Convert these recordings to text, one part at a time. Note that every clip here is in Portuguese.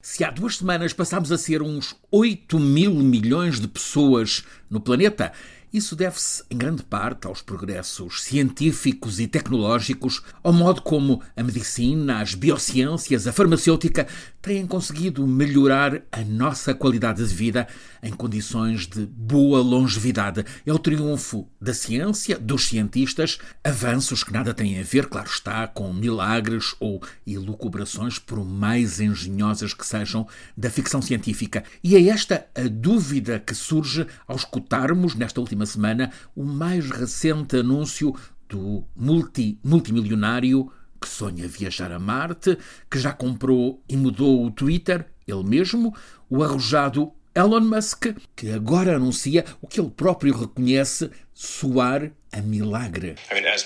Se há duas semanas passámos a ser uns 8 mil milhões de pessoas no planeta, isso deve-se, em grande parte, aos progressos científicos e tecnológicos, ao modo como a medicina, as biociências, a farmacêutica têm conseguido melhorar a nossa qualidade de vida em condições de boa longevidade. É o triunfo da ciência, dos cientistas, avanços que nada têm a ver, claro está, com milagres ou elucubrações, por mais engenhosas que sejam, da ficção científica. E é esta a dúvida que surge ao escutarmos, nesta última semana, o mais recente anúncio do multi, multimilionário que sonha viajar a Marte, que já comprou e mudou o Twitter, ele mesmo, o arrojado Elon Musk, que agora anuncia o que ele próprio reconhece soar a milagre. I mean, as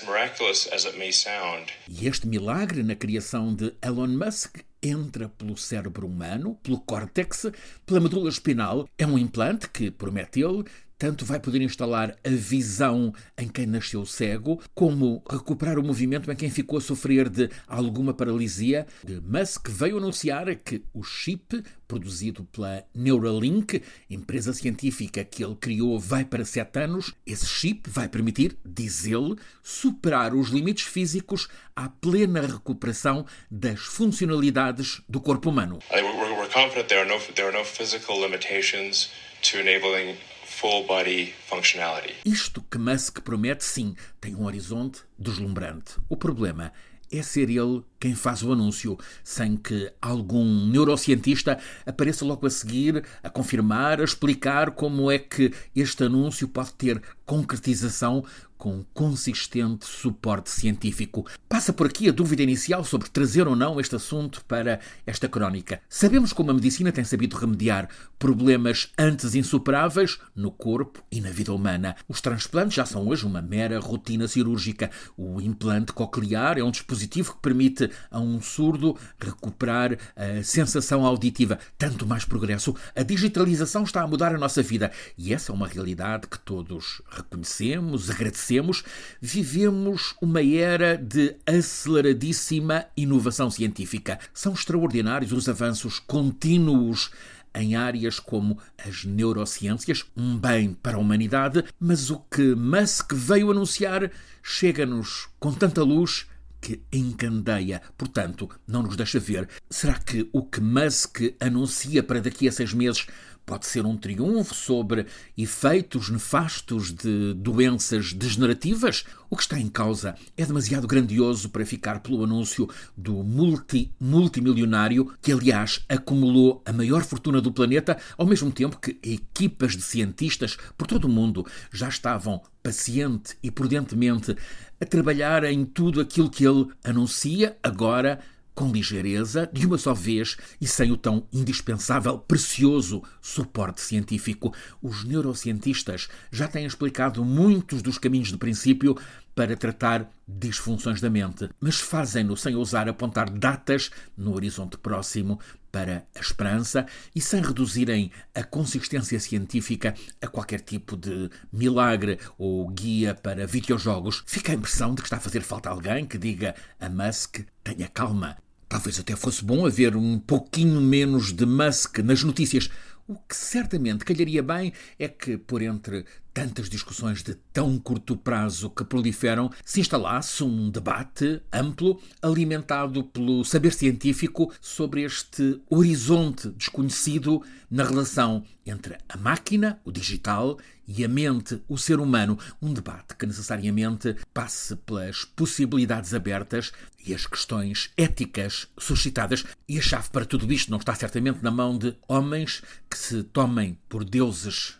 as sound... E este milagre na criação de Elon Musk entra pelo cérebro humano, pelo córtex, pela medula espinal. É um implante que, promete ele, tanto vai poder instalar a visão em quem nasceu cego, como recuperar o movimento em quem ficou a sofrer de alguma paralisia. Musk veio anunciar que o chip produzido pela Neuralink, empresa científica que ele criou, vai para sete anos. Esse chip vai permitir, diz ele, superar os limites físicos à plena recuperação das funcionalidades do corpo humano. We're confident there are no, there are no physical limitations to enabling full body functionality. Isto que Musk promete, sim, tem um horizonte deslumbrante. O problema é ser ele quem faz o anúncio, sem que algum neurocientista apareça logo a seguir a confirmar, a explicar como é que este anúncio pode ter concretização com consistente suporte científico. Passa por aqui a dúvida inicial sobre trazer ou não este assunto para esta crónica. Sabemos como a medicina tem sabido remediar problemas antes insuperáveis no corpo e na vida humana. Os transplantes já são hoje uma mera rotina cirúrgica. O implante coclear é um dispositivo que permite a um surdo recuperar a sensação auditiva. Tanto mais progresso. A digitalização está a mudar a nossa vida e essa é uma realidade que todos reconhecemos, agradecemos vivemos uma era de aceleradíssima inovação científica. São extraordinários os avanços contínuos em áreas como as neurociências, um bem para a humanidade, mas o que Musk veio anunciar chega-nos com tanta luz que encandeia, portanto, não nos deixa ver. Será que o que Musk anuncia para daqui a seis meses pode ser um triunfo sobre efeitos nefastos de doenças degenerativas? O que está em causa é demasiado grandioso para ficar pelo anúncio do multi multimilionário que, aliás, acumulou a maior fortuna do planeta, ao mesmo tempo que equipas de cientistas por todo o mundo já estavam paciente e prudentemente a trabalhar em tudo aquilo que ele anuncia agora com ligeireza, de uma só vez e sem o tão indispensável, precioso suporte científico. Os neurocientistas já têm explicado muitos dos caminhos de princípio para tratar disfunções da mente, mas fazem-no sem ousar apontar datas no horizonte próximo para a esperança e sem reduzirem a consistência científica a qualquer tipo de milagre ou guia para videojogos. Fica a impressão de que está a fazer falta alguém que diga a Musk tenha calma. Talvez até fosse bom haver um pouquinho menos de Musk nas notícias. O que certamente calharia bem é que, por entre tantas discussões de tão curto prazo que proliferam, se instalasse um debate amplo, alimentado pelo saber científico sobre este horizonte desconhecido na relação entre a máquina, o digital, e a mente, o ser humano. Um debate que necessariamente passe pelas possibilidades abertas e as questões éticas suscitadas. E a chave para tudo isto não está certamente na mão de homens que se tomem por deuses